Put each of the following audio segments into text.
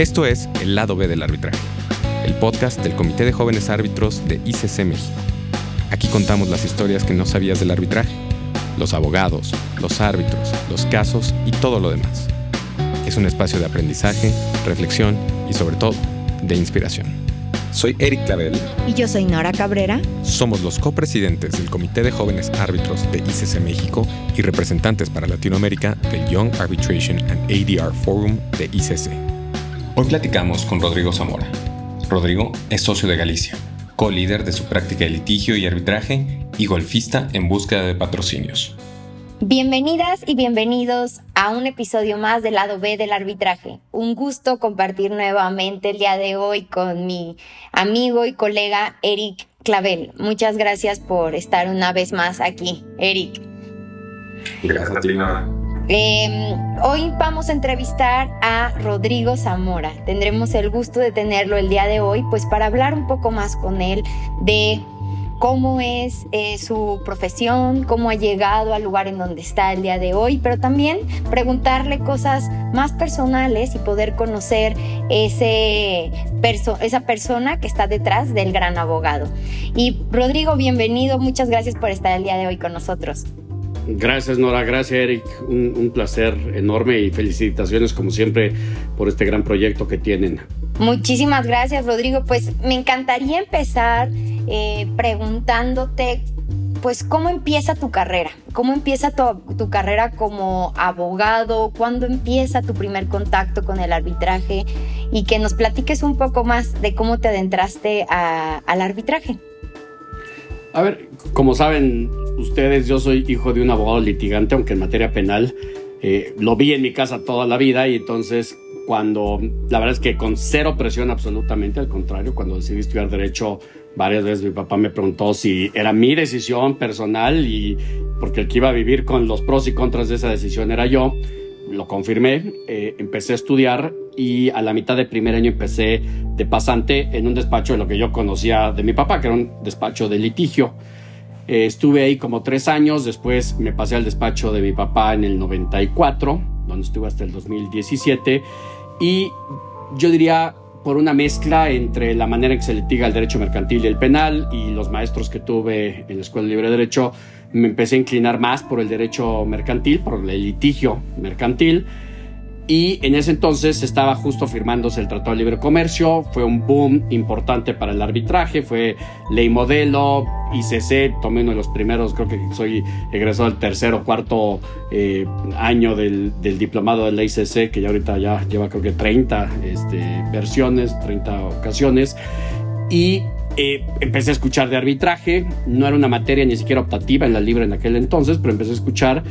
Esto es El lado B del arbitraje, el podcast del Comité de Jóvenes Árbitros de ICC. Aquí contamos las historias que no sabías del arbitraje, los abogados, los árbitros, los casos y todo lo demás. Es un espacio de aprendizaje, reflexión y sobre todo, de inspiración. Soy Eric Clavel. Y yo soy Nora Cabrera. Somos los copresidentes del Comité de Jóvenes Árbitros de ICC México y representantes para Latinoamérica del Young Arbitration and ADR Forum de ICC. Hoy platicamos con Rodrigo Zamora. Rodrigo es socio de Galicia, co-líder de su práctica de litigio y arbitraje y golfista en búsqueda de patrocinios. Bienvenidas y bienvenidos a un episodio más del lado B del arbitraje. Un gusto compartir nuevamente el día de hoy con mi amigo y colega Eric Clavel. Muchas gracias por estar una vez más aquí, Eric. Gracias a ti, Em, hoy vamos a entrevistar a Rodrigo Zamora. Tendremos el gusto de tenerlo el día de hoy, pues para hablar un poco más con él de cómo es eh, su profesión, cómo ha llegado al lugar en donde está el día de hoy, pero también preguntarle cosas más personales y poder conocer ese esa persona que está detrás del gran abogado. Y Rodrigo, bienvenido, muchas gracias por estar el día de hoy con nosotros. Gracias Nora, gracias Eric, un, placer enorme y felicitaciones como siempre por este gran proyecto que tienen. Muchísimas gracias Rodrigo, pues me encantaría empezar eh, preguntándote pues cómo empieza tu carrera, cómo empieza tu, carrera como abogado, cuándo empieza tu primer contacto con el arbitraje y que nos platiques un poco más de cómo te adentraste al arbitraje. A ver, como saben ustedes, yo soy hijo de un abogado litigante, aunque en materia penal eh, lo vi en mi casa toda la vida y entonces cuando, la verdad es que con cero presión absolutamente, al contrario, cuando decidí estudiar derecho, varias veces mi papá me preguntó si era mi decisión personal y porque el que iba a vivir con los pros y contras de esa decisión era yo, lo confirmé, eh, empecé a estudiar y a la mitad del primer año empecé de pasante en un despacho de lo que yo conocía de mi papá, que era un despacho de litigio. Eh, estuve ahí como tres años, después me pasé al despacho de mi papá en el 94, donde estuve hasta el 2017, y yo diría por una mezcla entre la manera en que se litiga el derecho mercantil y el penal y los maestros que tuve en la Escuela de Libre Derecho, me empecé a inclinar más por el derecho mercantil, por el litigio mercantil y en ese entonces estaba justo firmándose el Tratado de Libre Comercio, fue un boom importante para el arbitraje, fue ley modelo, ICC, tomé uno de los primeros, creo que soy egresado del tercer o cuarto eh, año del, diplomado de la ICC, que ya ahorita ya lleva creo que 30 este, versiones, 30 ocasiones, y eh, empecé a escuchar de arbitraje, no era una materia ni siquiera optativa en la libre en aquel entonces, pero empecé a escuchar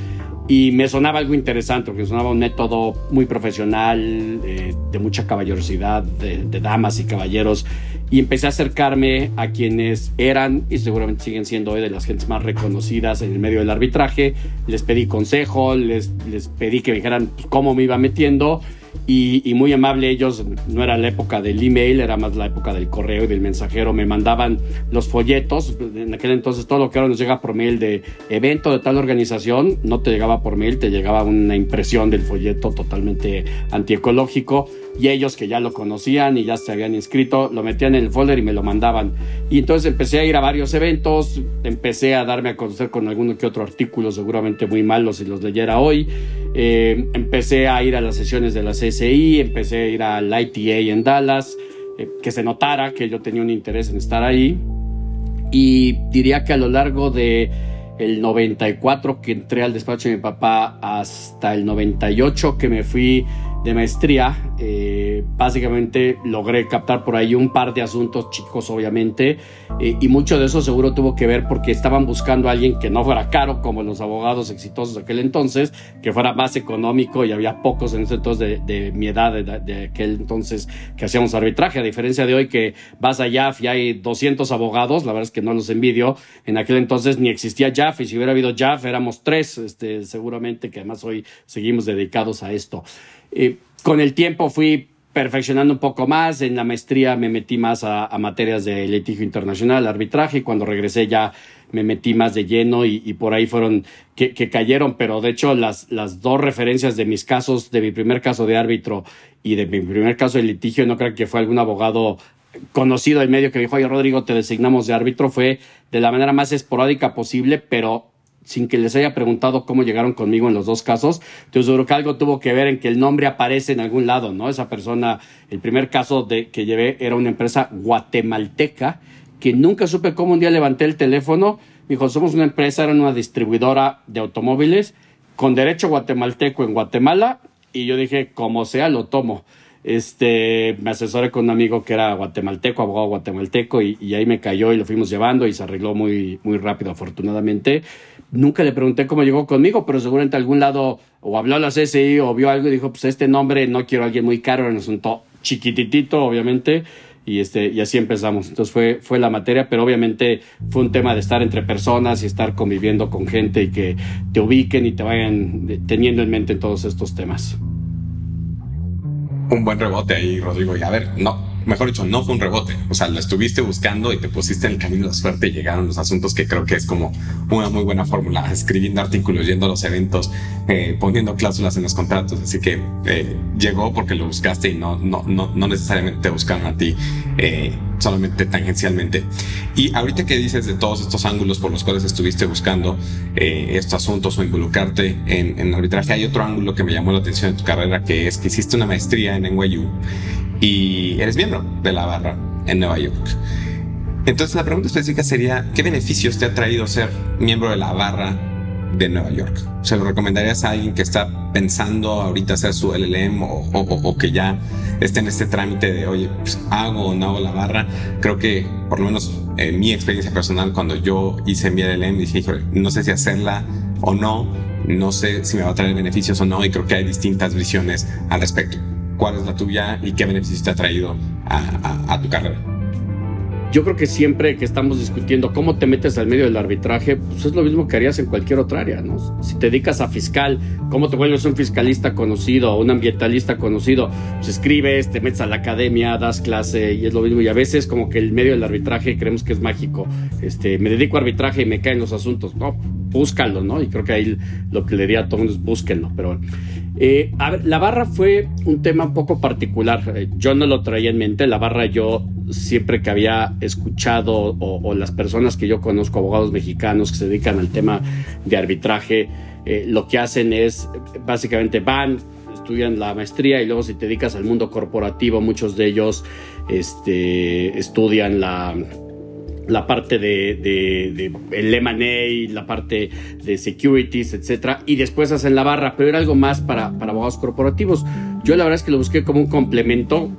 y me sonaba algo interesante, porque sonaba un método muy profesional, eh, de mucha caballerosidad, de, damas y caballeros. Y empecé a acercarme a quienes eran y seguramente siguen siendo hoy de las gentes más reconocidas en el medio del arbitraje. Les pedí consejo, les, les pedí que me dijeran pues, cómo me iba metiendo y, muy amable ellos, no era la época del email, era más la época del correo y del mensajero, me mandaban los folletos, en aquel entonces todo lo que ahora nos llega por mail de evento de tal organización, no te llegaba por mail, te llegaba una impresión del folleto totalmente antiecológico y ellos que ya lo conocían y ya se habían inscrito, lo metían en el folder y me lo mandaban. Y entonces empecé a ir a varios eventos, empecé a darme a conocer con alguno que otro artículo, seguramente muy malos si los leyera hoy. Eh, empecé a ir a las sesiones de la CSI, empecé a ir al ITA en Dallas, eh, que se notara que yo tenía un interés en estar ahí. Y diría que a lo largo de el 94 que entré al despacho de mi papá hasta el 98 que me fui de maestría, eh, básicamente logré captar por ahí un par de asuntos chicos, obviamente, eh, y mucho de eso seguro tuvo que ver porque estaban buscando a alguien que no fuera caro, como los abogados exitosos de aquel entonces, que fuera más económico y había pocos en ese entonces de, mi edad, de, aquel entonces que hacíamos arbitraje, a diferencia de hoy que vas a JAF y hay 200 abogados, la verdad es que no los envidio, en aquel entonces ni existía JAF y si hubiera habido JAF éramos tres, este, seguramente que además hoy seguimos dedicados a esto. Con el tiempo fui perfeccionando un poco más. En la maestría me metí más a, materias de litigio internacional, arbitraje, y cuando regresé ya me metí más de lleno y, por ahí fueron que, cayeron, pero de hecho las, las dos referencias de mis casos, de mi primer caso de árbitro y de mi primer caso de litigio, no creo que fue algún abogado conocido en medio que dijo, oye Rodrigo, te designamos de árbitro, fue de la manera más esporádica posible, pero sin que les haya preguntado cómo llegaron conmigo en los dos casos. Entonces, seguro que algo tuvo que ver en que el nombre aparece en algún lado, ¿no? Esa persona, el primer caso de, que llevé era una empresa guatemalteca que nunca supe cómo un día levanté el teléfono. dijo, somos una empresa, era una distribuidora de automóviles con derecho guatemalteco en Guatemala. Y yo dije, como sea, lo tomo. Este, me asesoré con un amigo que era guatemalteco, abogado guatemalteco, y, y ahí me cayó y lo fuimos llevando y se arregló muy, muy rápido, afortunadamente. Nunca le pregunté cómo llegó conmigo, pero seguramente algún lado o habló a la CSI o vio algo y dijo, pues este nombre no quiero a alguien muy caro, un asunto chiquititito, obviamente, y, este, y así empezamos. Entonces fue, fue la materia, pero obviamente fue un tema de estar entre personas y estar conviviendo con gente y que te ubiquen y te vayan teniendo en mente todos estos temas. Un buen rebote ahí, Rodrigo. Y a ver, no, mejor dicho, no fue un rebote. O sea, lo estuviste buscando y te pusiste en el camino de la suerte y llegaron los asuntos que creo que es como una muy buena fórmula. Escribiendo artículos, yendo a los eventos, eh, poniendo cláusulas en los contratos. Así que eh, llegó porque lo buscaste y no, no, no, no necesariamente te buscaron a ti. Eh, solamente tangencialmente. Y ahorita que dices de todos estos ángulos por los cuales estuviste buscando estos asuntos o involucrarte en, en arbitraje, hay otro ángulo que me llamó la atención en tu carrera, que es que hiciste una maestría en NYU y eres miembro de la barra en Nueva York. Entonces la pregunta específica sería, ¿qué beneficios te ha traído ser miembro de la barra de Nueva York? ¿Se lo recomendarías a alguien que está pensando ahorita hacer su LLM o, que ya esté en este trámite de, oye, pues, hago o no hago la barra? Creo que, por lo menos en mi experiencia personal, cuando yo hice mi LLM, dije, no sé si hacerla o no, no sé si me va a traer beneficios o no, y creo que hay distintas visiones al respecto cuál es la tuya y qué beneficios te ha traído a, tu carrera. Yo creo que siempre que estamos discutiendo cómo te metes al medio del arbitraje, pues es lo mismo que harías en cualquier otra área, ¿no? Si te dedicas a fiscal, ¿cómo te vuelves un fiscalista conocido o un ambientalista conocido? Pues escribes, te metes a la academia, das clase y es lo mismo. Y a veces como que el medio del arbitraje creemos que es mágico. Este, me dedico a arbitraje y me caen los asuntos. No, búscalo, ¿no? Y creo que ahí lo que le diría a todo mundo es búsquenlo. Pero eh, la barra fue un tema un poco particular. Eh, yo no lo traía en mente. La barra yo siempre que había escuchado o, las personas que yo conozco, abogados mexicanos que se dedican al tema de arbitraje, eh, lo que hacen es básicamente van, estudian la maestría y luego si te dedicas al mundo corporativo, muchos de ellos este, estudian la la parte de, de, el M&A, la parte de securities, etcétera, y después hacen la barra, pero era algo más para, para abogados corporativos. Yo la verdad es que lo busqué como un complemento,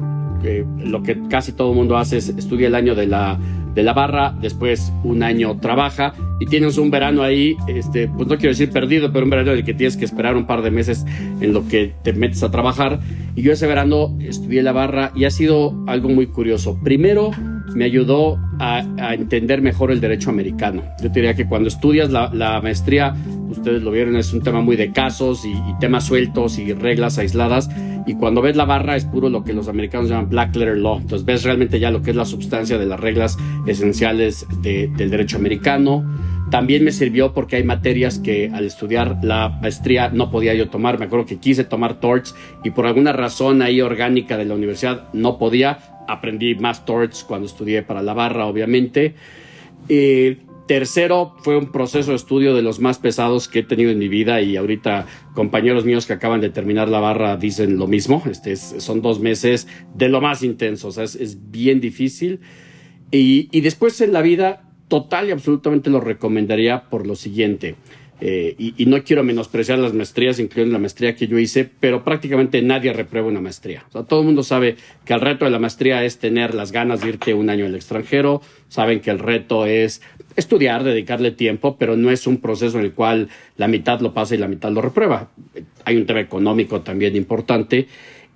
lo que casi todo el mundo hace es estudia el año de la, de la barra, después un año trabaja y tienes un verano ahí, este, pues no quiero decir perdido, pero un verano en el que tienes que esperar un par de meses en lo que te metes a trabajar. Y yo ese verano estudié la barra y ha sido algo muy curioso. Primero, me ayudó a, entender mejor el derecho americano. Yo diría que cuando estudias la, maestría, ustedes lo vieron, es un tema muy de casos y, temas sueltos y reglas aisladas. Y cuando ves la barra es puro lo que los americanos llaman black letter law. Entonces ves realmente ya lo que es la sustancia de las reglas esenciales del derecho americano. También me sirvió porque hay materias que al estudiar la maestría no podía yo tomar. Me acuerdo que quise tomar torts y por alguna razón ahí orgánica de la universidad no podía aprendí más torts cuando estudié para la barra, obviamente. tercero, fue un proceso de estudio de los más pesados que he tenido en mi vida y ahorita compañeros míos que acaban de terminar la barra dicen lo mismo. Este son dos meses de lo más intenso, o sea, es, bien difícil. Y, y después en la vida, total y absolutamente lo recomendaría por lo siguiente. Eh, y, no quiero menospreciar las maestrías, incluyendo la maestría que yo hice, pero prácticamente nadie reprueba una maestría. Todo el mundo sabe que el reto de la maestría es tener las ganas de irte un año al extranjero, saben que el reto es estudiar, dedicarle tiempo, pero no es un proceso en el cual la mitad lo pasa y la mitad lo reprueba. Hay un tema económico también importante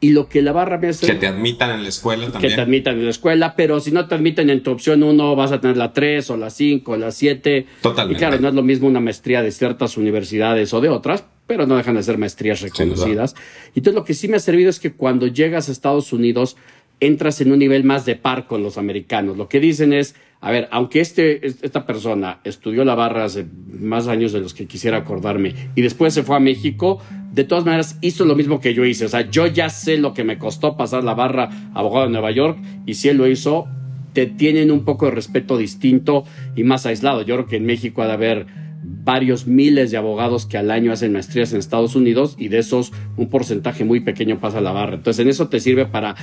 y lo que la barra me hace... Que te admitan en la escuela también. Que te admitan en la escuela, pero si no te admiten en tu opción 1, vas a tener la 3 o la 5 o la 7. Totalmente. Y claro, no es lo mismo una maestría de ciertas universidades o de otras, pero no dejan de ser maestrías reconocidas. y entonces lo que sí me ha servido es que cuando llegas a Estados Unidos, entras en un nivel más de par con los americanos. Lo que dicen es, a ver, aunque este, esta persona estudió la barra hace más años de los que quisiera acordarme y después se fue a México, de todas maneras hizo lo mismo que yo hice. O sea, yo ya sé lo que me costó pasar la barra abogado de Nueva York y si él lo hizo, te tienen un poco de respeto distinto y más aislado. Yo creo que en México ha de haber varios miles de abogados que al año hacen maestrías en Estados Unidos y de esos un porcentaje muy pequeño pasa a la barra. Entonces en eso te sirve para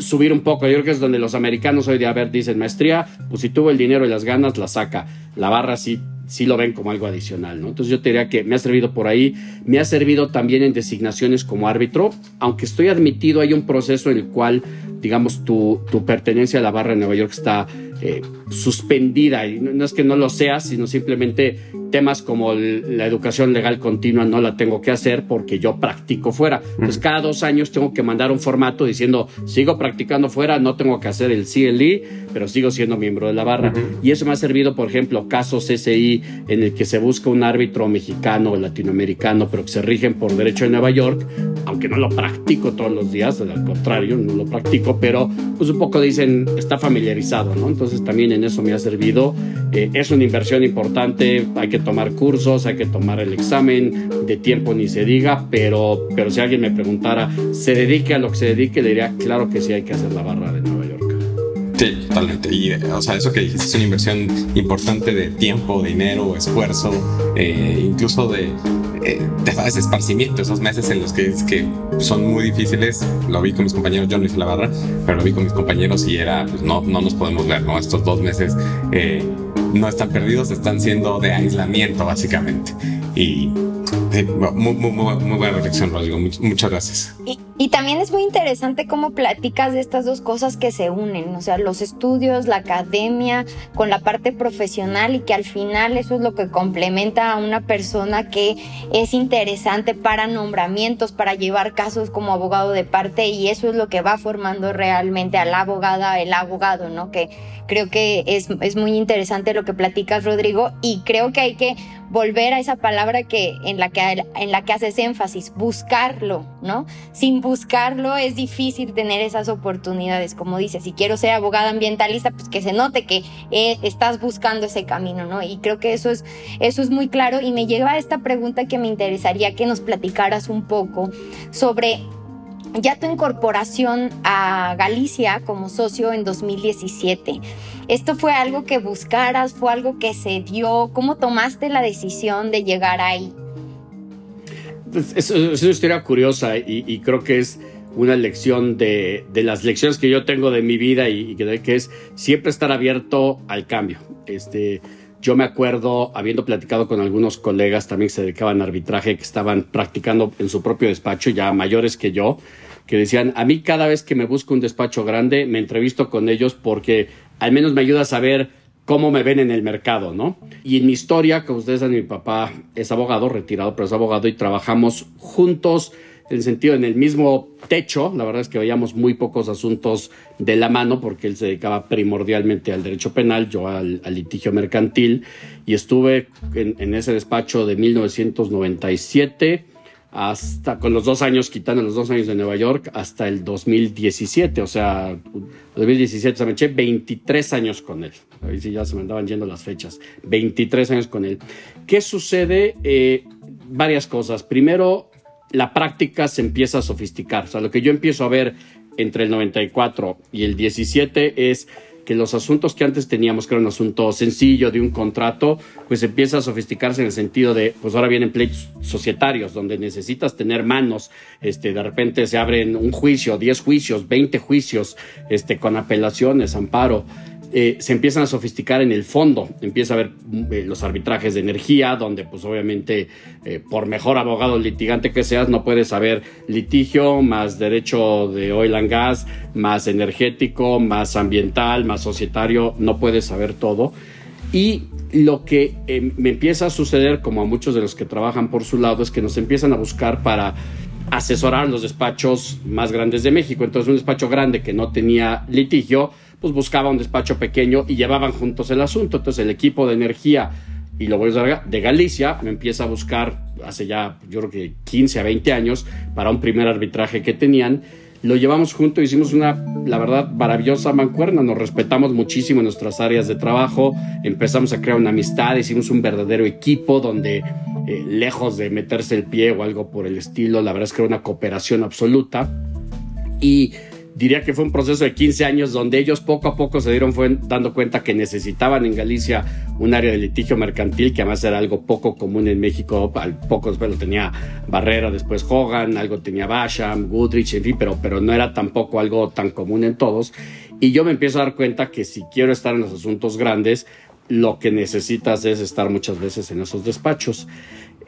subir un poco. Yo creo que es donde los americanos hoy día, a ver, dicen maestría, pues si tuvo el dinero y las ganas, la saca. La barra sí, sí lo ven como algo adicional, ¿no? Entonces yo te diría que me ha servido por ahí, me ha servido también en designaciones como árbitro, aunque estoy admitido, hay un proceso en el cual, digamos, tu, tu pertenencia a la barra de Nueva York está eh, suspendida. Y no, es que no lo sea, sino simplemente temas como la educación legal continua no la tengo que hacer porque yo practico fuera. Pues cada dos años tengo que mandar un formato diciendo, sigo practicando fuera, no tengo que hacer el CLE, pero sigo siendo miembro de la barra. Y eso me ha servido, por ejemplo, casos SI en el que se busca un árbitro mexicano o latinoamericano, pero que se rigen por derecho de Nueva York, aunque no lo practico todos los días, al contrario, no lo practico, pero pues un poco dicen, está familiarizado, ¿no? Entonces también en eso me ha servido. Eh, es una inversión importante, hay que tomar cursos, hay que tomar el examen, de tiempo ni se diga, pero, pero si alguien me preguntara, ¿se dedique a lo que se dedique? Le diría, claro que sí hay que hacer la barra de Nueva York. Sí, totalmente. Y, o sea, eso que dijiste es una inversión importante de tiempo, dinero, esfuerzo, eh, incluso de, eh, esparcimiento, esos meses en los que, que son muy difíciles. Lo vi con mis compañeros, yo no hice la barra, pero lo vi con mis compañeros y era, pues no, no nos podemos ver, ¿no? Estos dos meses eh, no están perdidos, están siendo de aislamiento, básicamente. Y muy, muy, muy, buena reflexión, Rodrigo. Muchas gracias. Y, también es muy interesante cómo platicas de estas dos cosas que se unen, o sea, los estudios, la academia, con la parte profesional y que al final eso es lo que complementa a una persona que es interesante para nombramientos, para llevar casos como abogado de parte y eso es lo que va formando realmente a la abogada, el abogado, ¿no? Que creo que es, es muy interesante lo que platicas, Rodrigo, y creo que hay que volver a esa palabra que en la que en la que haces énfasis, buscarlo, ¿no? Sin buscarlo es difícil tener esas oportunidades, como dices, si quiero ser abogada ambientalista, pues que se note que eh, estás buscando ese camino, ¿no? Y creo que eso es eso es muy claro y me lleva a esta pregunta que me interesaría que nos platicaras un poco sobre ya tu incorporación a Galicia como socio en 2017. ¿Esto fue algo que buscaras? ¿Fue algo que se dio? ¿Cómo tomaste la decisión de llegar ahí? Pues, es, una historia curiosa y, creo que es una lección de, las lecciones que yo tengo de mi vida y, que, es siempre estar abierto al cambio. Este, yo me acuerdo, habiendo platicado con algunos colegas también que se dedicaban a arbitraje, que estaban practicando en su propio despacho, ya mayores que yo, que decían, a mí cada vez que me busco un despacho grande, me entrevisto con ellos porque al menos me ayuda a saber cómo me ven en el mercado, ¿no? Y en mi historia, como ustedes saben, mi papá es abogado, retirado, pero es abogado y trabajamos juntos en el sentido en el mismo techo. La verdad es que veíamos muy pocos asuntos de la mano porque él se dedicaba primordialmente al derecho penal, yo al, litigio mercantil y estuve en ese despacho de 1997 hasta con los dos años, quitando los dos años de Nueva York, hasta el 2017. O sea, 2017 se me eché 23 años con él. Ahí sí ya se me andaban yendo las fechas. 23 años con él. ¿Qué sucede? Eh, varias cosas. Primero, la práctica se empieza a sofisticar. O sea, lo que yo empiezo a ver entre el 94 y el 17 es que los asuntos que antes teníamos, que era un asunto sencillo de un contrato, pues empieza a sofisticarse en el sentido de, pues ahora vienen pleitos societarios, donde necesitas tener manos, este, de repente se abren un juicio, 10 juicios, 20 juicios, este, con apelaciones, amparo. Eh, se empiezan a sofisticar en el fondo. Empieza a haber eh, los arbitrajes de energía, donde pues obviamente eh, por mejor abogado litigante que seas, no puedes saber litigio, más derecho de oil and gas, más energético, más ambiental, más societario, no puedes saber todo. Y lo que me empieza a suceder, como a muchos de los que trabajan por su lado, es que nos empiezan a buscar para asesorar los despachos más grandes de México. Entonces, un despacho grande que no tenía litigio, pues buscaba un despacho pequeño y llevaban juntos el asunto. Entonces el equipo de energía y lo voy a usar de Galicia me empieza a buscar hace ya yo creo que 15 a 20 años para un primer arbitraje que tenían lo llevamos junto, hicimos una, la verdad, maravillosa mancuerna, nos respetamos muchísimo en nuestras áreas de trabajo, empezamos a crear una amistad, hicimos un verdadero equipo donde, eh, lejos de meterse el pie o algo por el estilo, la verdad es que era una cooperación absoluta. Y diría que fue un proceso de 15 años donde ellos poco a poco se dieron fue dando cuenta que necesitaban en Galicia un área de litigio mercantil, que además era algo poco común en México, al poco después lo tenía Barrera, después Hogan, algo tenía Basham, Goodrich, en fin, pero, pero no era tampoco algo tan común en todos. Y yo me empiezo a dar cuenta que si quiero estar en los asuntos grandes, lo que necesitas es estar muchas veces en esos despachos.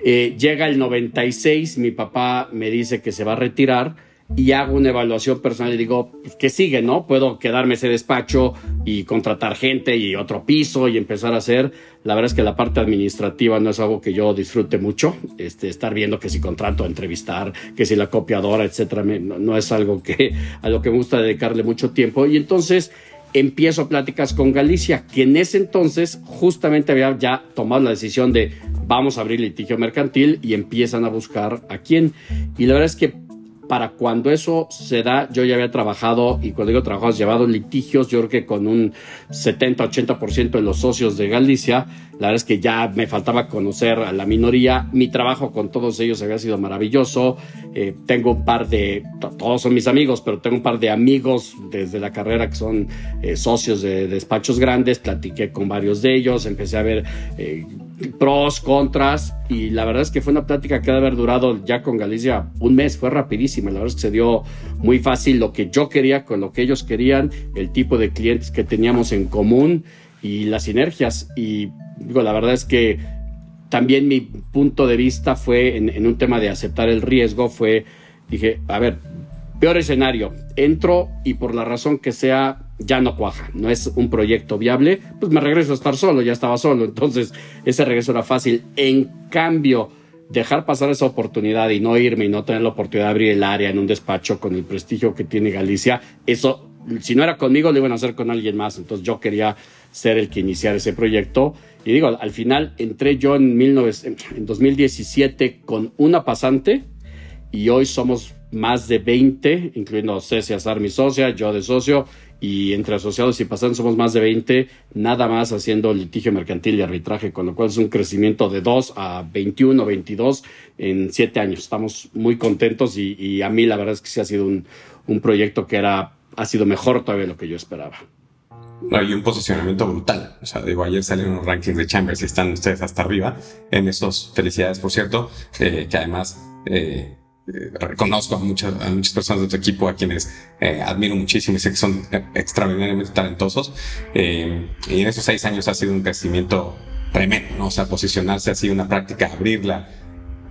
Eh, llega el 96, mi papá me dice que se va a retirar y hago una evaluación personal y digo, pues, ¿qué sigue, no? Puedo quedarme ese despacho y contratar gente y otro piso y empezar a hacer. La verdad es que la parte administrativa no es algo que yo disfrute mucho. Este, estar viendo que si contrato, entrevistar, que si la copiadora, etcétera, no, es algo que a lo que me gusta dedicarle mucho tiempo. Y entonces empiezo pláticas con Galicia, que en ese entonces justamente había ya tomado la decisión de vamos a abrir litigio mercantil y empiezan a buscar a quién. Y la verdad es que para cuando eso se da, yo ya había trabajado, y cuando digo trabajado, llevado litigios, yo creo que con un 70-80% de los socios de Galicia, la verdad es que ya me faltaba conocer a la minoría, mi trabajo con todos ellos había sido maravilloso, eh, tengo un par de, todos son mis amigos, pero tengo un par de amigos desde la carrera que son eh, socios de, despachos grandes, platiqué con varios de ellos, empecé a ver... Eh, pros, contras, y la verdad es que fue una plática que debe haber durado ya con Galicia un mes, fue rapidísima, la verdad es que se dio muy fácil lo que yo quería con lo que ellos querían, el tipo de clientes que teníamos en común y las sinergias, y digo, la verdad es que también mi punto de vista fue en, en un tema de aceptar el riesgo, fue, dije, a ver, peor escenario, entro y por la razón que sea ya no cuaja, no es un proyecto viable, pues me regreso a estar solo, ya estaba solo, entonces ese regreso era fácil. En cambio, dejar pasar esa oportunidad y no irme y no tener la oportunidad de abrir el área en un despacho con el prestigio que tiene Galicia, eso, si no era conmigo, lo iban a hacer con alguien más, entonces yo quería ser el que iniciara ese proyecto. Y digo, al final entré yo en, en 2017 con una pasante y hoy somos más de 20, incluyendo Ceci Azar, mi socia, yo de socio, y entre asociados y pasantes somos más de 20, nada más haciendo litigio mercantil y arbitraje, con lo cual es un crecimiento de 2 a 21, 22 en 7 años. Estamos muy contentos y, a mí la verdad es que sí ha sido un, un proyecto que era, ha sido mejor todavía de lo que yo esperaba. Hay un posicionamiento brutal. O sea, digo, ayer salieron los rankings de Chambers y están ustedes hasta arriba en esos. Felicidades, por cierto, eh, que además eh, eh, reconozco a muchas, a muchas personas de tu equipo a quienes eh, admiro muchísimo y sé que son extraordinariamente talentosos. Eh, y en esos seis años ha sido un crecimiento tremendo, ¿no? O sea, posicionarse ha sido una práctica, abrirla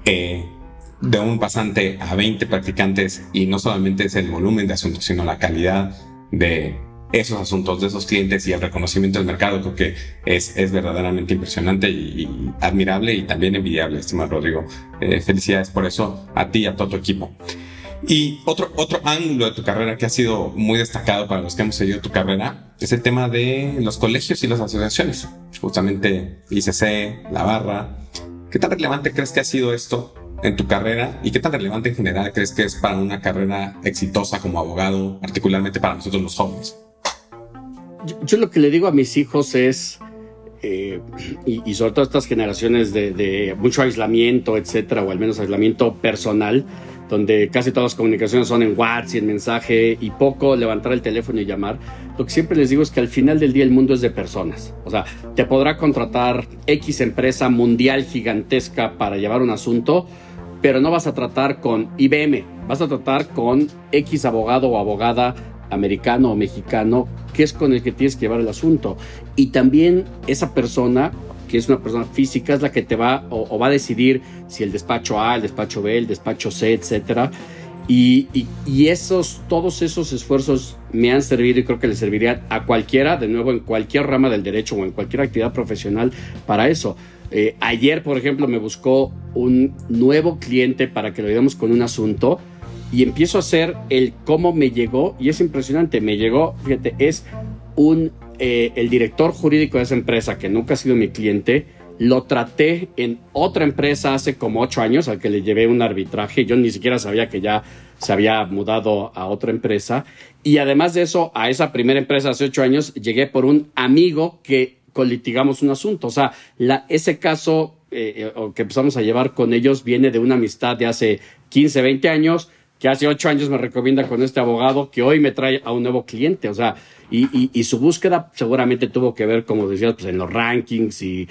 de un pasante a 20 practicantes y no solamente es el volumen de asuntos, sino la calidad de esos asuntos de esos clientes y el reconocimiento del mercado, creo que es, es verdaderamente impresionante y, admirable y también envidiable, estimado Rodrigo. Eh, felicidades por eso a ti y a todo tu equipo. Y otro, otro ángulo de tu carrera que ha sido muy destacado para los que hemos seguido tu carrera es el tema de los colegios y las asociaciones. Justamente ICC, La Barra. ¿Qué tan relevante crees que ha sido esto en tu carrera y qué tan relevante en general crees que es para una carrera exitosa como abogado, particularmente para nosotros los jóvenes? Yo, lo que le digo a mis hijos es, eh, y, sobre todo estas generaciones de, mucho aislamiento, etcétera, o al menos aislamiento personal, donde casi todas las comunicaciones son en WhatsApp y en mensaje y poco levantar el teléfono y llamar, lo que siempre les digo es que al final del día el mundo es de personas. O sea, te podrá contratar X empresa mundial gigantesca para llevar un asunto, pero no vas a tratar con IBM, vas a tratar con X abogado o abogada americano o mexicano, que es con el que tienes que llevar el asunto. Y también esa persona, que es una persona física, es la que te va o, va a decidir si el despacho A, el despacho B, el despacho C, etcétera. Y, esos, todos esos esfuerzos me han servido y creo que le servirían a cualquiera, de nuevo, en cualquier rama del derecho o en cualquier actividad profesional para eso. Eh, ayer, por ejemplo, me buscó un nuevo cliente para que lo ayudemos con un asunto y empiezo a hacer el cómo me llegó y es impresionante. Me llegó, fíjate, es un, eh, el director jurídico de esa empresa que nunca ha sido mi cliente lo traté en otra empresa hace como ocho años, al que le llevé un arbitraje. Yo ni siquiera sabía que ya se había mudado a otra empresa. Y además de eso, a esa primera empresa hace ocho años, llegué por un amigo que colitigamos un asunto. O sea, la, ese caso eh, eh, que empezamos a llevar con ellos viene de una amistad de hace 15, 20 años que hace ocho años me recomienda con este abogado que hoy me trae a un nuevo cliente. O sea, y, su búsqueda seguramente tuvo que ver, como decías, pues en los rankings y,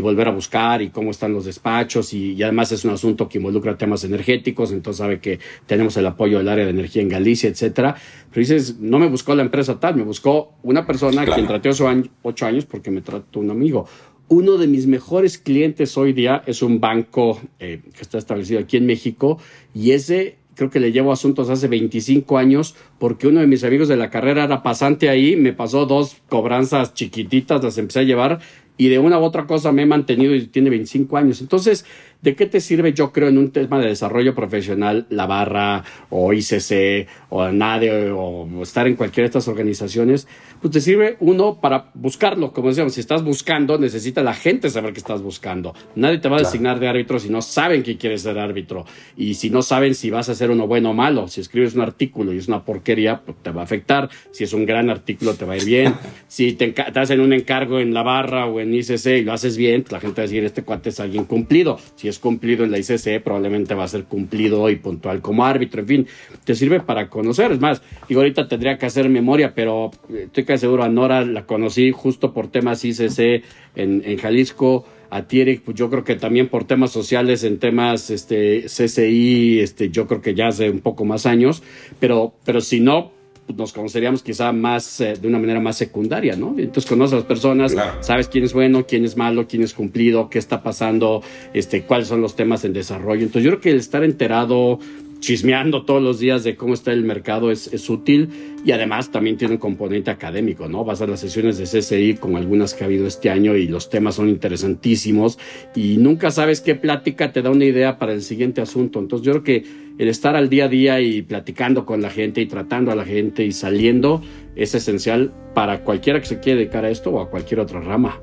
volver a buscar y cómo están los despachos. Y, además es un asunto que involucra temas energéticos, entonces sabe que tenemos el apoyo del área de energía en Galicia, etcétera. Pero dices, no me buscó la empresa tal, me buscó una persona que quien traté hace ocho años porque me trató un amigo. Uno de mis mejores clientes hoy día es un banco eh, que está establecido aquí en México y ese creo que le llevo asuntos hace 25 años, porque uno de mis amigos de la carrera era pasante ahí, me pasó dos cobranzas chiquititas, las empecé a llevar y de una u otra cosa me he mantenido y tiene 25 años. Entonces, ¿de qué te sirve, yo creo, en un tema de desarrollo profesional, la barra o ICC o NADE o estar en cualquiera de estas organizaciones? Pues te sirve uno para buscarlo. Como decíamos, si estás buscando, necesita la gente saber que estás buscando. Nadie te va a designar de árbitro si no saben que quieres ser árbitro. Y si no saben si vas a ser uno bueno o malo. Si escribes un artículo y es una porquería, pues te va a afectar. Si es un gran artículo, te va a ir bien. si te, te hacen un encargo en la barra o en ICC y lo haces bien, pues la gente va a decir, este cuate es alguien cumplido. Si cumplido en la ICC, probablemente va a ser cumplido y puntual como árbitro. En fin, te sirve para conocer. Es más, digo, ahorita tendría que hacer memoria, pero estoy casi seguro a Nora la conocí justo por temas ICC en, en Jalisco a Tierek, pues yo creo que también por temas sociales, en temas este, CCI, este, yo creo que ya hace un poco más años, pero, pero si no, nos conoceríamos quizá más eh, de una manera más secundaria, ¿no? Entonces conoces a las personas, sabes quién es bueno, quién es malo, quién es cumplido, qué está pasando, este, cuáles son los temas en desarrollo. Entonces yo creo que el estar enterado chismeando todos los días de cómo está el mercado es, útil y además también tiene un componente académico, ¿no? Vas a las sesiones de CCI con algunas que ha habido este año y los temas son interesantísimos y nunca sabes qué plática te da una idea para el siguiente asunto. Entonces yo creo que el estar al día a día y platicando con la gente y tratando a la gente y saliendo es esencial para cualquiera que se quiera dedicar a esto o a cualquier otra rama.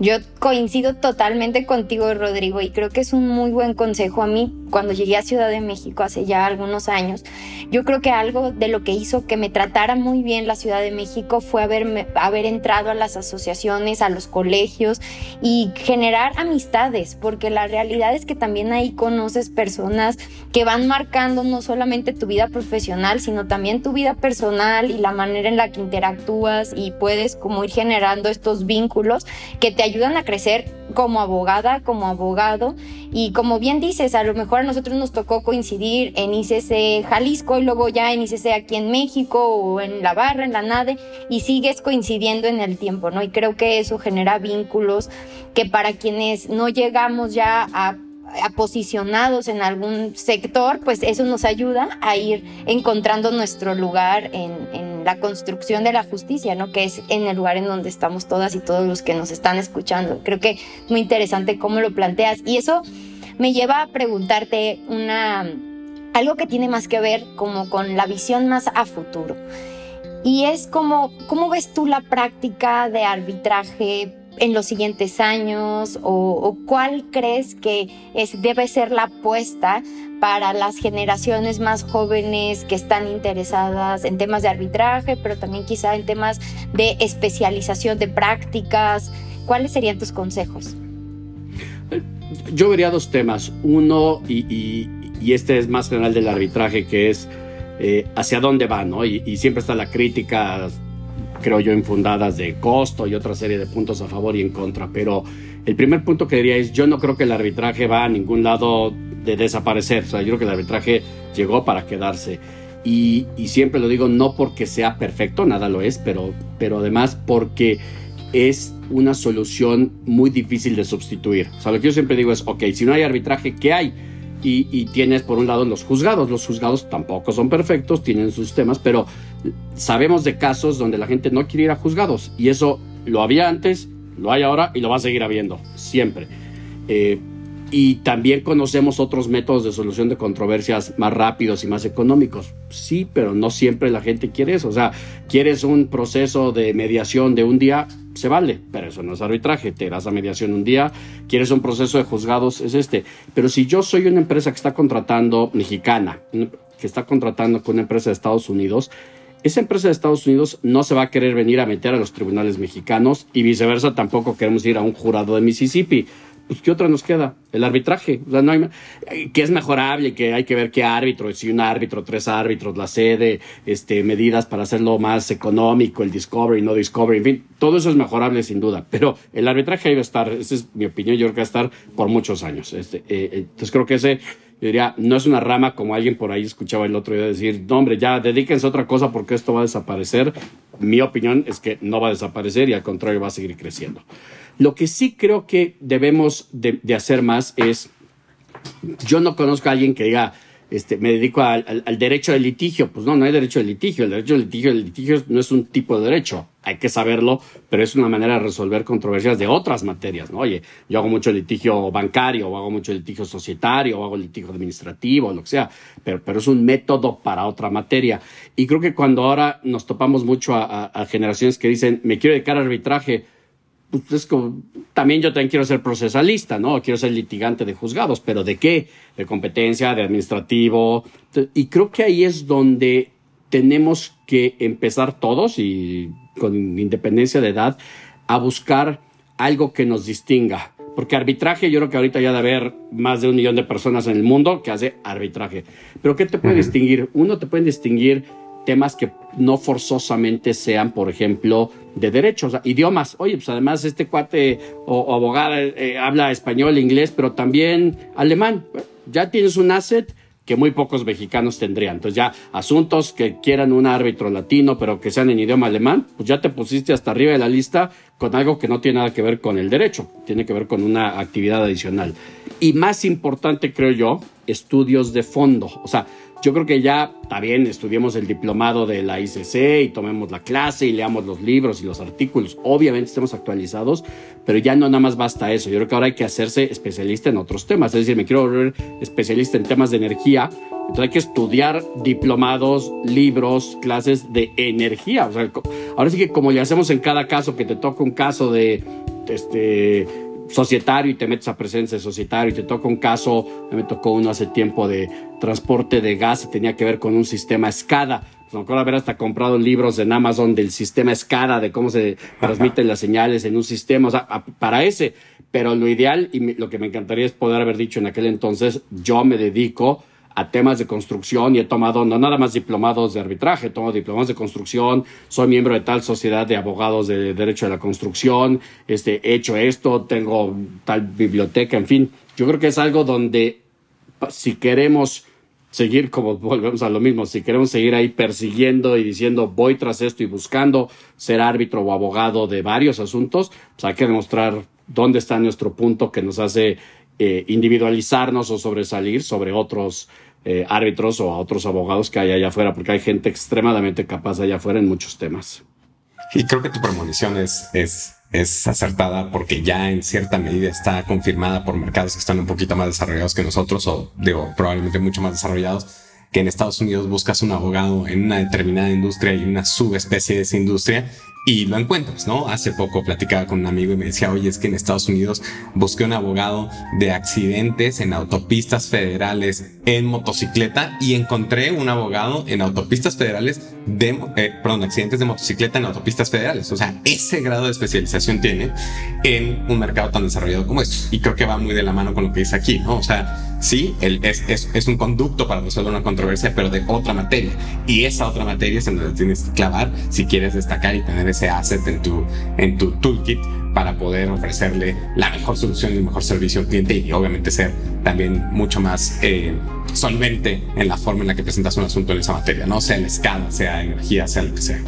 Yo coincido totalmente contigo, Rodrigo, y creo que es un muy buen consejo a mí cuando llegué a Ciudad de México hace ya algunos años. Yo creo que algo de lo que hizo que me tratara muy bien la Ciudad de México fue haberme, haber entrado a las asociaciones, a los colegios y generar amistades, porque la realidad es que también ahí conoces personas que van marcando no solamente tu vida profesional, sino también tu vida personal y la manera en la que interactúas y puedes como ir generando estos vínculos que te ayudan a crecer como abogada, como abogado. Y como bien dices, a lo mejor a nosotros nos tocó coincidir en ICC Jalisco y luego ya en ICC aquí en México o en la barra, en la NADE, y sigues coincidiendo en el tiempo, ¿no? Y creo que eso genera vínculos que para quienes no llegamos ya a posicionados en algún sector, pues eso nos ayuda a ir encontrando nuestro lugar en, la construcción de la justicia, ¿no? Que es en el lugar en donde estamos todas y todos los que nos están escuchando. Creo que es muy interesante cómo lo planteas. Y eso me lleva a preguntarte una, algo que tiene más que ver como con la visión más a futuro. Y es como, ¿cómo ves tú la práctica de arbitraje en los siguientes años o, cuál crees que debe ser la apuesta para las generaciones más jóvenes que están interesadas en temas de arbitraje, pero también quizá en temas de especialización de prácticas? ¿Cuáles serían tus consejos? Yo vería dos temas. Uno, y, este es más general del arbitraje, que es eh, hacia dónde va, ¿no? Y, y siempre está la crítica creo yo, infundadas de costo y otra serie de puntos a favor y en contra. Pero el primer punto que diría es, yo no creo que el arbitraje va a ningún lado de desaparecer. O sea, yo creo que el arbitraje llegó para quedarse. Y, siempre lo digo, no porque sea perfecto, nada lo es, pero, pero además porque es una solución muy difícil de sustituir. O sea, lo que yo siempre digo es, ok, si no hay arbitraje, ¿qué hay? y, tienes por un lado los juzgados. Los juzgados tampoco son perfectos, tienen sus temas, pero sabemos de casos donde la gente no quiere ir a juzgados y eso lo había antes, lo hay ahora y lo va a seguir habiendo, siempre. Eh, y también conocemos otros métodos de solución de controversias más rápidos y más económicos. Sí, pero no siempre la gente quiere eso. O sea, quieres un proceso de mediación de un día, se vale, pero eso no es arbitraje. Te das a mediación un día, quieres un proceso de juzgados, es este. Pero si yo soy una empresa que está contratando mexicana, que está contratando con una empresa de Estados Unidos, esa empresa de Estados Unidos no se va a querer venir a meter a los tribunales mexicanos y viceversa tampoco queremos ir a un jurado de Mississippi pues ¿qué otra nos queda? El arbitraje. O sea, no hay, que es mejorable, que hay que ver qué árbitro, si un árbitro, tres árbitros, la sede, este, medidas para hacerlo más económico, el discovery, no discovery, en fin, todo eso es mejorable sin duda. Pero el arbitraje debe estar, esa es mi opinión, yo creo que va a estar por muchos años. Este, eh, eh, entonces creo que ese, yo diría, no es una rama como alguien por ahí escuchaba el otro día decir, no hombre, ya dedíquense a otra cosa porque esto va a desaparecer. Mi opinión es que no va a desaparecer y al contrario va a seguir creciendo. Lo que sí creo que debemos de, hacer más es, yo no conozco a alguien que diga, este, me dedico al, derecho de litigio. Pues no, no hay derecho de litigio. El derecho de litigio, el litigio no es un tipo de derecho. Hay que saberlo, pero es una manera de resolver controversias de otras materias, ¿no? Oye, yo hago mucho litigio bancario, o hago mucho litigio societario, o hago litigio administrativo, lo que sea, pero, pero es un método para otra materia. Y creo que cuando ahora nos topamos mucho a, a generaciones que dicen, me quiero dedicar a arbitraje, pues es como, también yo también quiero ser procesalista, ¿no? Quiero ser litigante de juzgados, pero ¿de qué? De competencia, de administrativo. Y creo que ahí es donde tenemos que empezar todos y con independencia de edad a buscar algo que nos distinga. Porque arbitraje, yo creo que ahorita ya debe haber más de un millón de personas en el mundo que hace arbitraje. Pero ¿qué te puede distinguir? Uno te puede distinguir temas que no forzosamente sean, por ejemplo, de derechos, idiomas. Oye, pues además este cuate o, abogado eh, habla español, inglés, pero también alemán. Ya tienes un asset que muy pocos mexicanos tendrían. Entonces ya asuntos que quieran un árbitro latino, pero que sean en idioma alemán, pues ya te pusiste hasta arriba de la lista con algo que no tiene nada que ver con el derecho, tiene que ver con una actividad adicional. Y más importante, creo yo, estudios de fondo. O sea, yo creo que ya está bien, estudiemos el diplomado de la ICC y tomemos la clase y leamos los libros y los artículos. Obviamente estemos actualizados, pero ya no nada más basta eso. Yo creo que ahora hay que hacerse especialista en otros temas. Es decir, me quiero volver especialista en temas de energía. Entonces hay que estudiar diplomados, libros, clases de energía. Ahora sí que como le hacemos en cada caso, que te toca un caso de este societario y te metes a presencia de societario y te toca un caso, me tocó uno hace tiempo de transporte de gas y tenía que ver con un sistema SCADA. Pues me acuerdo haber hasta comprado libros en Amazon del sistema SCADA, de cómo se transmiten las señales en un sistema, o sea, para ese. Pero lo ideal y lo que me encantaría es poder haber dicho en aquel entonces, yo me dedico a temas de construcción y he tomado no nada más diplomados de arbitraje, he tomado diplomados de construcción, soy miembro de tal sociedad de abogados de derecho de la construcción, este, he hecho esto, tengo tal biblioteca, en fin, yo creo que es algo donde si queremos seguir, como volvemos a lo mismo, si queremos seguir ahí persiguiendo y diciendo voy tras esto y buscando ser árbitro o abogado de varios asuntos, pues hay que demostrar dónde está nuestro punto que nos hace eh, individualizarnos o sobresalir sobre otros eh, árbitros o a otros abogados que hay allá afuera, porque hay gente extremadamente capaz allá afuera en muchos temas. Y creo que tu premonición es, es, es acertada porque ya en cierta medida está confirmada por mercados que están un poquito más desarrollados que nosotros, o digo, probablemente mucho más desarrollados, que en Estados Unidos buscas un abogado en una determinada industria y una subespecie de esa industria y lo encuentras, ¿no? Hace poco platicaba con un amigo y me decía, oye, es que en Estados Unidos busqué un abogado de accidentes en autopistas federales en motocicleta y encontré un abogado en autopistas federales de, eh, perdón, accidentes de motocicleta en autopistas federales. O sea, ese grado de especialización tiene en un mercado tan desarrollado como este. Y creo que va muy de la mano con lo que dice aquí, ¿no? O sea, sí, es, es, es un conducto para resolver una controversia, pero de otra materia. Y esa otra materia es en donde tienes que clavar si quieres destacar y tener ese asset en tu, en tu toolkit para poder ofrecerle la mejor solución y el mejor servicio al cliente y obviamente ser también mucho más eh, solvente en la forma en la que presentas un asunto en esa materia, no sea en escala, sea energía, sea lo que sea.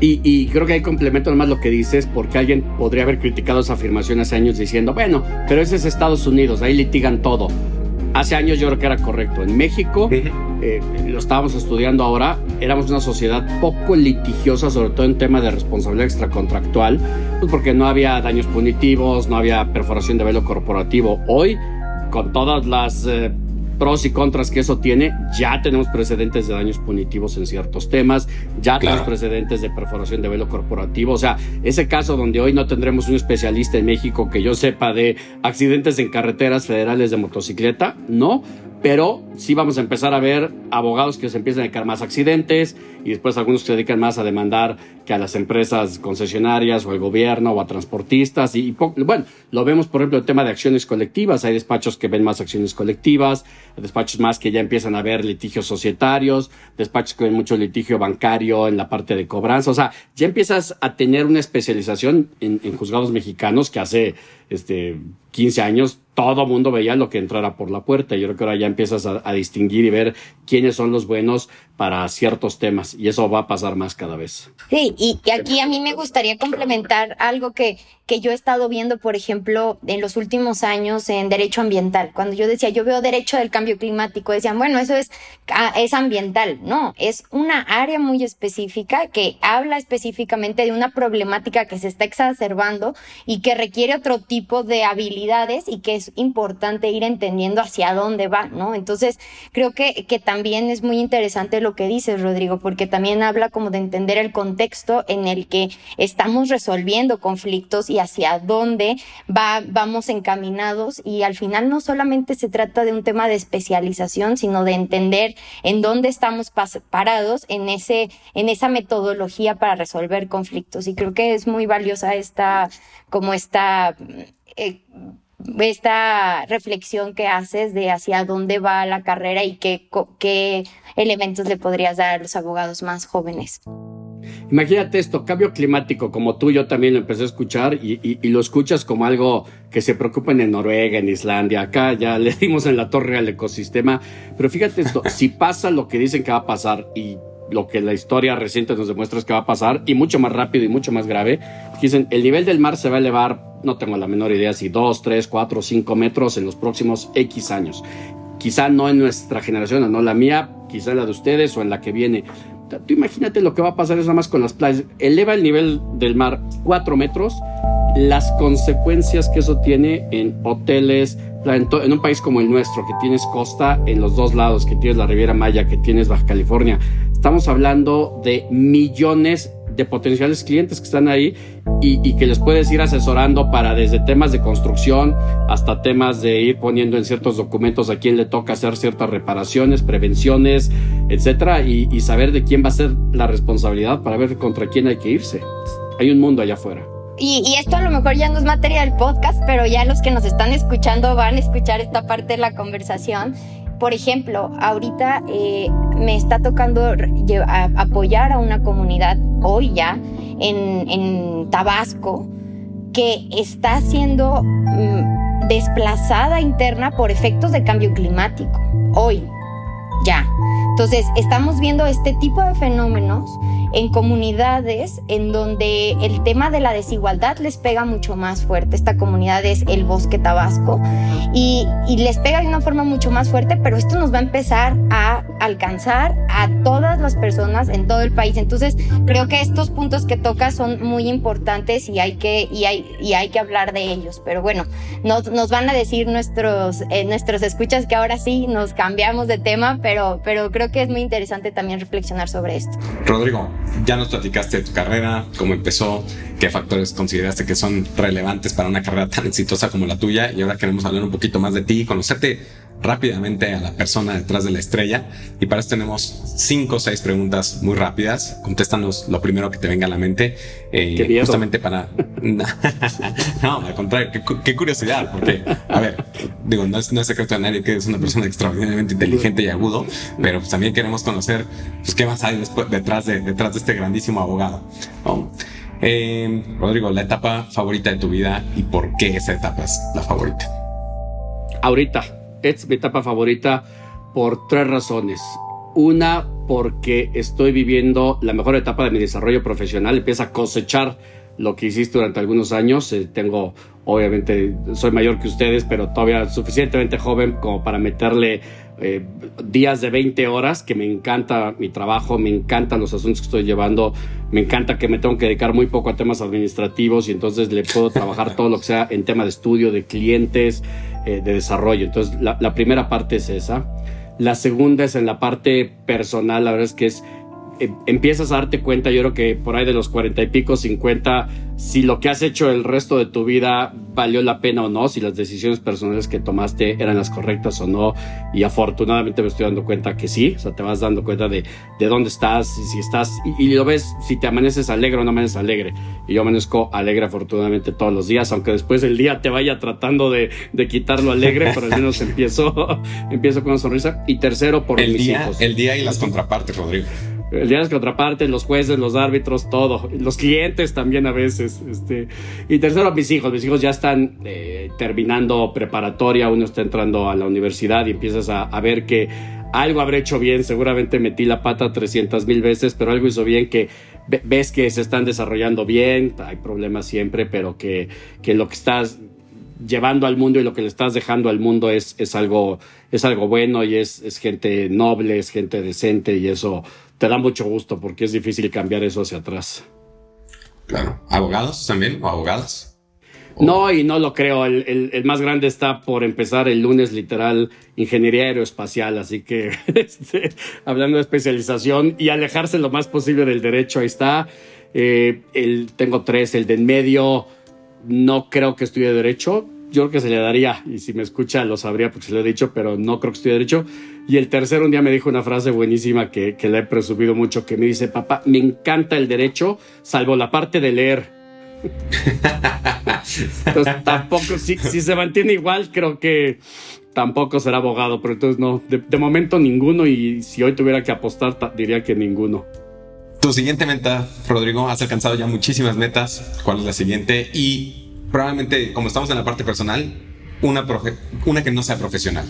Y, y, creo que hay complemento nomás lo que dices, porque alguien podría haber criticado esa afirmación hace años diciendo, bueno, pero ese es Estados Unidos, ahí litigan todo. Hace años yo creo que era correcto. En México, eh, lo estábamos estudiando ahora, éramos una sociedad poco litigiosa, sobre todo en tema de responsabilidad extracontractual, pues porque no había daños punitivos, no había perforación de velo corporativo. Hoy con todas las eh, pros y contras que eso tiene, ya tenemos precedentes de daños punitivos en ciertos temas, ya tenemos precedentes de perforación de velo corporativo. O sea, ese caso donde hoy no tendremos un especialista en México que yo sepa de accidentes en carreteras federales de motocicleta, no, pero sí vamos a empezar a ver abogados que se empiezan a dedicar más accidentes y después algunos que se dedican más a demandar que a las empresas concesionarias o al gobierno o a transportistas. Y, bueno, lo vemos por ejemplo el tema de acciones colectivas. Hay despachos que ven más acciones colectivas, despachos más que ya empiezan a ver litigios societarios, despachos que ven mucho litigio bancario en la parte de cobranza. O sea, ya empiezas a tener una especialización en, en juzgados mexicanos que hace este, 15 años todo mundo veía lo que entrara por la puerta. Yo creo que ahora ya empiezas a, distinguir y ver quiénes son los buenos para ciertos temas y eso va a pasar más cada vez. Sí, y, aquí a mí me gustaría complementar algo que, que yo he estado viendo, por ejemplo, en los últimos años en derecho ambiental. Cuando yo decía, yo veo derecho del cambio climático, decían, bueno, eso es, ah, es ambiental. No, es una área muy específica que habla específicamente de una problemática que se está exacerbando y que requiere otro tipo de habilidades y que es importante ir entendiendo hacia dónde va, ¿no? Entonces, creo que, que también es muy interesante lo que dices, Rodrigo, porque también habla como de entender el contexto en el que estamos resolviendo conflictos y hacia dónde va, vamos encaminados y al final no solamente se trata de un tema de especialización, sino de entender en dónde estamos parados en ese, en esa metodología para resolver conflictos. Y creo que es muy valiosa esta, como esta, eh, esta reflexión que haces de hacia dónde va la carrera y qué, qué elementos le podrías dar a los abogados más jóvenes. Imagínate esto, cambio climático, como tú, yo también lo empecé a escuchar y, lo escuchas como algo que se preocupa en Noruega, en Islandia, acá ya le dimos en la torre al ecosistema, pero fíjate esto, si pasa lo que dicen que va a pasar y lo que la historia reciente nos demuestra es que va a pasar y mucho más rápido y mucho más grave, dicen el nivel del mar se va a elevar no tengo la menor idea si 2, 3, 4, 5 metros en los próximos X años. Quizá no en nuestra generación, no la mía, quizá la de ustedes o en la que viene. Tú imagínate lo que va a pasar es nada más con las playas. Eleva el nivel del mar 4 metros, las consecuencias que eso tiene en hoteles, en, un país como el nuestro, que tienes costa en los dos lados, que tienes la Riviera Maya, que tienes Baja California, estamos hablando de millones de potenciales clientes que están ahí y, que les puedes ir asesorando para desde temas de construcción hasta temas de ir poniendo en ciertos documentos a quién le toca hacer ciertas reparaciones, prevenciones, etcétera, y, saber de quién va a ser la responsabilidad para ver contra quién hay que irse. Hay un mundo allá afuera. Y, y, esto a lo mejor ya no es materia del podcast, pero ya los que nos están escuchando van a escuchar esta parte de la conversación por ejemplo, ahorita eh, me está tocando apoyar a una comunidad hoy ya en, Tabasco que está siendo mm, desplazada interna por efectos de cambio climático. Hoy, ya. Entonces, estamos viendo este tipo de fenómenos en comunidades en donde el tema de la desigualdad les pega mucho más fuerte. Esta comunidad es el Bosque Tabasco y, les pega de una forma mucho más fuerte, pero esto nos va a empezar a alcanzar a todas las personas en todo el país. Entonces, creo que estos puntos que tocas son muy importantes y hay que, y hay, y hay que hablar de ellos. Pero bueno, nos, nos van a decir nuestros, eh, nuestros escuchas que ahora sí nos cambiamos de tema, pero, pero creo que es muy interesante también reflexionar sobre esto. Rodrigo, ya nos platicaste de tu carrera, cómo empezó, qué factores consideraste que son relevantes para una carrera tan exitosa como la tuya y ahora queremos hablar un poquito más de ti, conocerte rápidamente a la persona detrás de la estrella y para eso tenemos cinco o seis preguntas muy rápidas. Contéstanos lo primero que te venga a la mente, eh, justamente para... no, al contrario, qué, curiosidad, porque, a ver, digo, no es, no es secreto de nadie que es una persona extraordinariamente inteligente y agudo, pero pues también queremos conocer pues, qué más hay después, detrás, de, detrás de este grandísimo abogado. Eh, Rodrigo, la etapa favorita de tu vida y por qué esa etapa es la favorita. Ahorita, es mi etapa favorita por tres razones. Una, porque estoy viviendo la mejor etapa de mi desarrollo profesional. Empieza a cosechar lo que hiciste durante algunos años. Eh, tengo, obviamente, soy mayor que ustedes, pero todavía suficientemente joven como para meterle eh, días de 20 horas, que me encanta mi trabajo, me encantan los asuntos que estoy llevando, me encanta que me tengo que dedicar muy poco a temas administrativos y entonces le puedo trabajar todo lo que sea en tema de estudio, de clientes, de desarrollo. Entonces, la, la primera parte es esa. La segunda es en la parte personal, la verdad es que es empiezas a darte cuenta, yo creo que por ahí de los cuarenta y pico, cincuenta, si lo que has hecho el resto de tu vida valió la pena o no, si las decisiones personales que tomaste eran las correctas o no. Y afortunadamente me estoy dando cuenta que sí, o sea, te vas dando cuenta de, de dónde estás, y si estás, y, lo ves, si te amaneces alegre o no amaneces alegre. Y yo amanezco alegre afortunadamente todos los días, aunque después el día te vaya tratando de, de quitarlo alegre, pero al menos empiezo, empiezo con una sonrisa. Y tercero, por el mis día, hijos. El día y las contrapartes, Rodrigo el día de la contraparte, los jueces, los árbitros, todo, los clientes también a veces. Este. Y tercero, mis hijos. Mis hijos ya están eh, terminando preparatoria, uno está entrando a la universidad y empiezas a, ver que algo habré hecho bien. Seguramente metí la pata 300 mil veces, pero algo hizo bien que ves que se están desarrollando bien. Hay problemas siempre, pero que, que lo que estás llevando al mundo y lo que le estás dejando al mundo es, es, algo, es algo bueno y es, es gente noble, es gente decente y eso te da mucho gusto porque es difícil cambiar eso hacia atrás. Claro. ¿Abogados también o abogadas? No, y no lo creo. El, más grande está por empezar el lunes, literal, ingeniería aeroespacial. Así que, este, hablando de especialización y alejarse lo más posible del derecho, ahí está. Eh, el, tengo tres, el de en medio, no creo que estudie derecho yo creo que se le daría, y si me escucha lo sabría porque se lo he dicho, pero no creo que estudie derecho. Y el tercero un día me dijo una frase buenísima que, que le he presumido mucho, que me dice, papá, me encanta el derecho, salvo la parte de leer. entonces tampoco, si, si, se mantiene igual, creo que tampoco será abogado, pero entonces no, de, de momento ninguno y si hoy tuviera que apostar, diría que ninguno. Tu siguiente meta, Rodrigo, has alcanzado ya muchísimas metas. ¿Cuál es la siguiente? Y probablemente, como estamos en la parte personal, una, una que no sea profesional.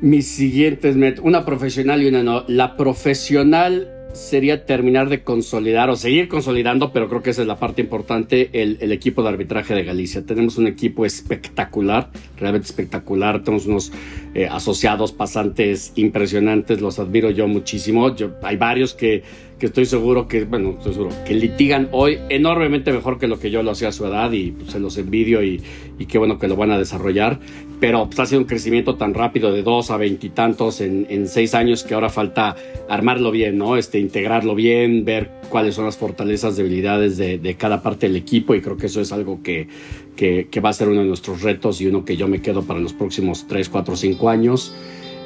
Mis siguientes una profesional y una no. La profesional sería terminar de consolidar o seguir consolidando, pero creo que esa es la parte importante, el, equipo de arbitraje de Galicia. Tenemos un equipo espectacular, realmente espectacular. Tenemos unos eh, asociados pasantes impresionantes, los admiro yo muchísimo. Yo, hay varios que que estoy seguro que, bueno, estoy seguro, que litigan hoy enormemente mejor que lo que yo lo hacía a su edad y pues, se los envidio y, y, qué bueno que lo van a desarrollar. Pero pues, ha sido un crecimiento tan rápido de dos a veintitantos en, en seis años que ahora falta armarlo bien, ¿no? Este, integrarlo bien, ver cuáles son las fortalezas, debilidades de, de cada parte del equipo y creo que eso es algo que, que, va a ser uno de nuestros retos y uno que yo me quedo para los próximos tres, cuatro, cinco años.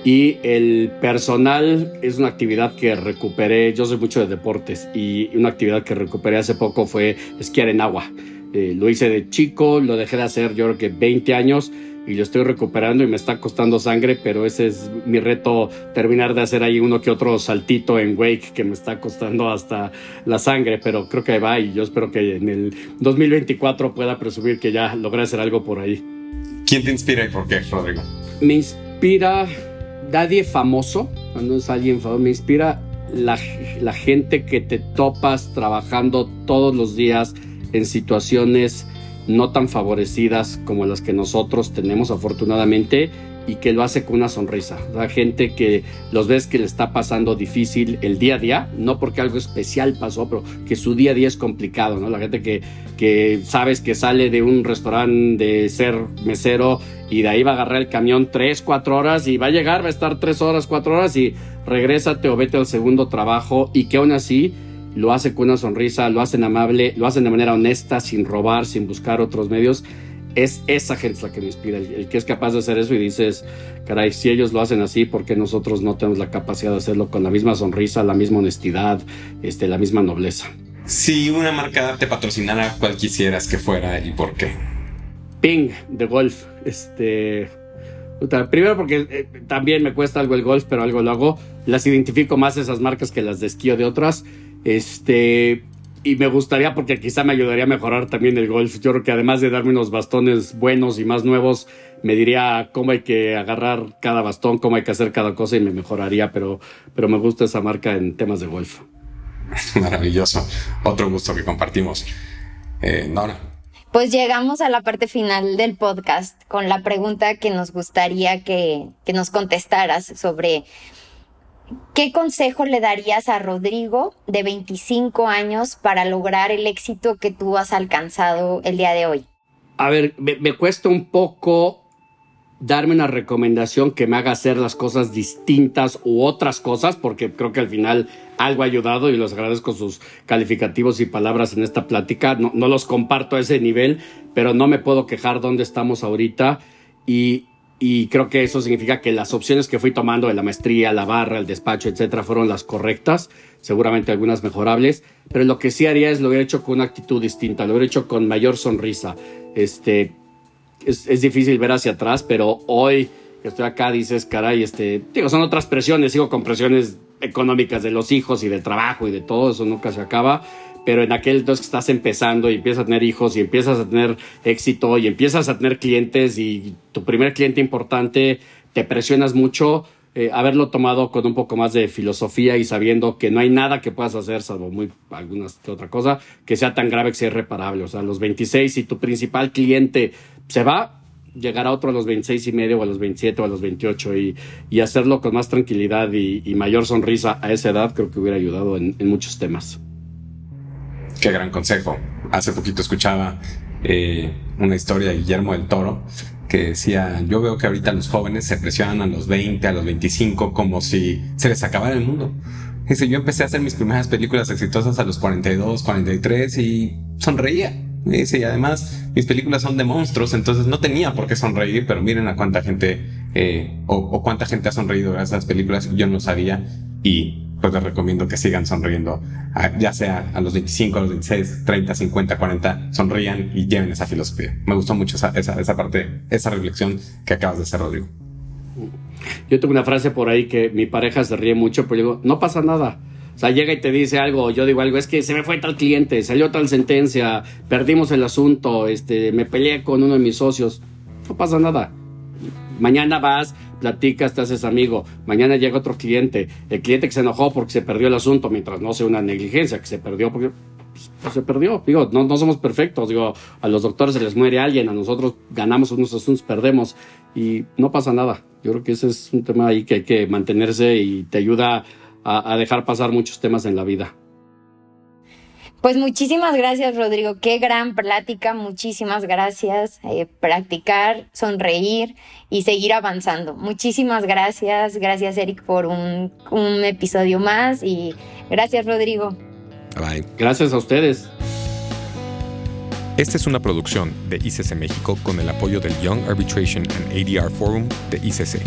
Y el personal es una actividad que recuperé, yo soy mucho de deportes y una actividad que recuperé hace poco fue esquiar en agua. Eh, lo hice de chico, lo dejé de hacer yo creo que 20 años y lo estoy recuperando y me está costando sangre, pero ese es mi reto, terminar de hacer ahí uno que otro saltito en wake que me está costando hasta la sangre, pero creo que va y yo espero que en el 2024 pueda presumir que ya logré hacer algo por ahí. ¿Quién te inspira y por qué, Rodrigo? Me inspira nadie famoso, no es alguien famoso, me inspira la, la, gente que te topas trabajando todos los días en situaciones no tan favorecidas como las que nosotros tenemos afortunadamente y que lo hace con una sonrisa. La gente que los ves que le está pasando difícil el día a día, no porque algo especial pasó, pero que su día a día es complicado, ¿no? La gente que, que sabes que sale de un restaurante de ser mesero y de ahí va a agarrar el camión tres, cuatro horas y va a llegar, va a estar tres horas, cuatro horas y regrésate o vete al segundo trabajo y que aún así lo hace con una sonrisa, lo hacen amable, lo hacen de manera honesta, sin robar, sin buscar otros medios es esa gente la que me inspira, el, que es capaz de hacer eso y dices, caray, si ellos lo hacen así, ¿por qué nosotros no tenemos la capacidad de hacerlo con la misma sonrisa, la misma honestidad, este, la misma nobleza? Si una marca te patrocinara, ¿cuál quisieras que fuera y por qué? Ping, de golf. Este, primero porque eh, también me cuesta algo el golf, pero algo lo hago. Las identifico más esas marcas que las de esquí de otras. Este, y me gustaría porque quizá me ayudaría a mejorar también el golf. Yo creo que además de darme unos bastones buenos y más nuevos, me diría cómo hay que agarrar cada bastón, cómo hay que hacer cada cosa y me mejoraría, pero, pero me gusta esa marca en temas de golf. Maravilloso. Otro gusto que compartimos. Eh, Nora. Pues llegamos a la parte final del podcast con la pregunta que nos gustaría que, que nos contestaras sobre ¿Qué consejo le darías a Rodrigo de 25 años para lograr el éxito que tú has alcanzado el día de hoy? A ver, me, cuesta un poco darme una recomendación que me haga hacer las cosas distintas u otras cosas, porque creo que al final algo ha ayudado y los agradezco sus calificativos y palabras en esta plática. No, no los comparto a ese nivel, pero no me puedo quejar dónde estamos ahorita y, y creo que eso significa que las opciones que fui tomando de la maestría, la barra, el despacho, etcétera, fueron las correctas, seguramente algunas mejorables, pero lo que sí haría es lo hubiera hecho con una actitud distinta, lo hubiera hecho con mayor sonrisa. Este, es, difícil ver hacia atrás, pero hoy que estoy acá dices, caray, este, digo, son otras presiones, sigo con presiones económicas de los hijos y del trabajo y de todo, eso nunca se acaba, pero en aquel entonces que estás empezando y empiezas a tener hijos y empiezas a tener éxito y empiezas a tener clientes y tu primer cliente importante, te presionas mucho, eh, haberlo tomado con un poco más de filosofía y sabiendo que no hay nada que puedas hacer, salvo muy algunas otra cosa, que sea tan grave que sea irreparable. O sea, a los 26, si tu principal cliente se va, llegará otro a los 26 y medio o a los 27 o a los 28 y, y hacerlo con más tranquilidad y, mayor sonrisa a esa edad creo que hubiera ayudado en, muchos temas. Qué gran consejo. Hace poquito escuchaba eh, una historia de Guillermo del Toro que decía, yo veo que ahorita los jóvenes se presionan a los 20, a los 25 como si se les acabara el mundo. Dice, yo empecé a hacer mis primeras películas exitosas a los 42, 43 y sonreía y además mis películas son de monstruos, entonces no tenía por qué sonreír, pero miren a cuánta gente eh, o, cuánta gente ha sonreído gracias a esas películas, yo no sabía y pues les recomiendo que sigan sonriendo, ya sea a los 25, a los 26, 30, 50, 40, sonrían y lleven esa filosofía. Me gustó mucho esa, esa, esa parte, esa reflexión que acabas de hacer, Rodrigo. Yo tengo una frase por ahí que mi pareja se ríe mucho, pero digo, no pasa nada o sea, llega y te dice algo, yo digo algo, es que se me fue tal cliente, salió tal sentencia, perdimos el asunto, este, me peleé con uno de mis socios. No pasa nada. Mañana vas, platicas, te haces amigo. Mañana llega otro cliente. El cliente que se enojó porque se perdió el asunto, mientras no sea una negligencia, que se perdió porque pues, se perdió. Digo, no, no, somos perfectos. Digo, a los doctores se les muere alguien, a nosotros ganamos unos asuntos, perdemos y no pasa nada. Yo creo que ese es un tema ahí que hay que mantenerse y te ayuda a, dejar pasar muchos temas en la vida. Pues muchísimas gracias, Rodrigo. Qué gran plática. Muchísimas gracias. Eh, practicar, sonreír y seguir avanzando. Muchísimas gracias. Gracias, Eric, por un, un episodio más. Y gracias, Rodrigo. Bye. Gracias a ustedes. Esta es una producción de ICC México con el apoyo del Young Arbitration and ADR Forum de ICC.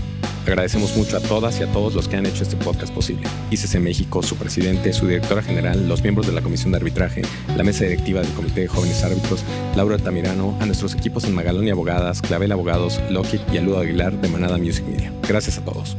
Agradecemos mucho a todas y a todos los que han hecho este podcast posible. ICC México, su presidente, su directora general, los miembros de la Comisión de Arbitraje, la mesa directiva del Comité de Jóvenes Árbitros, Laura Tamirano, a nuestros equipos en Magalón y Abogadas, Clavel Abogados, Lockheed y Aludo Aguilar de Manada Music Media. Gracias a todos.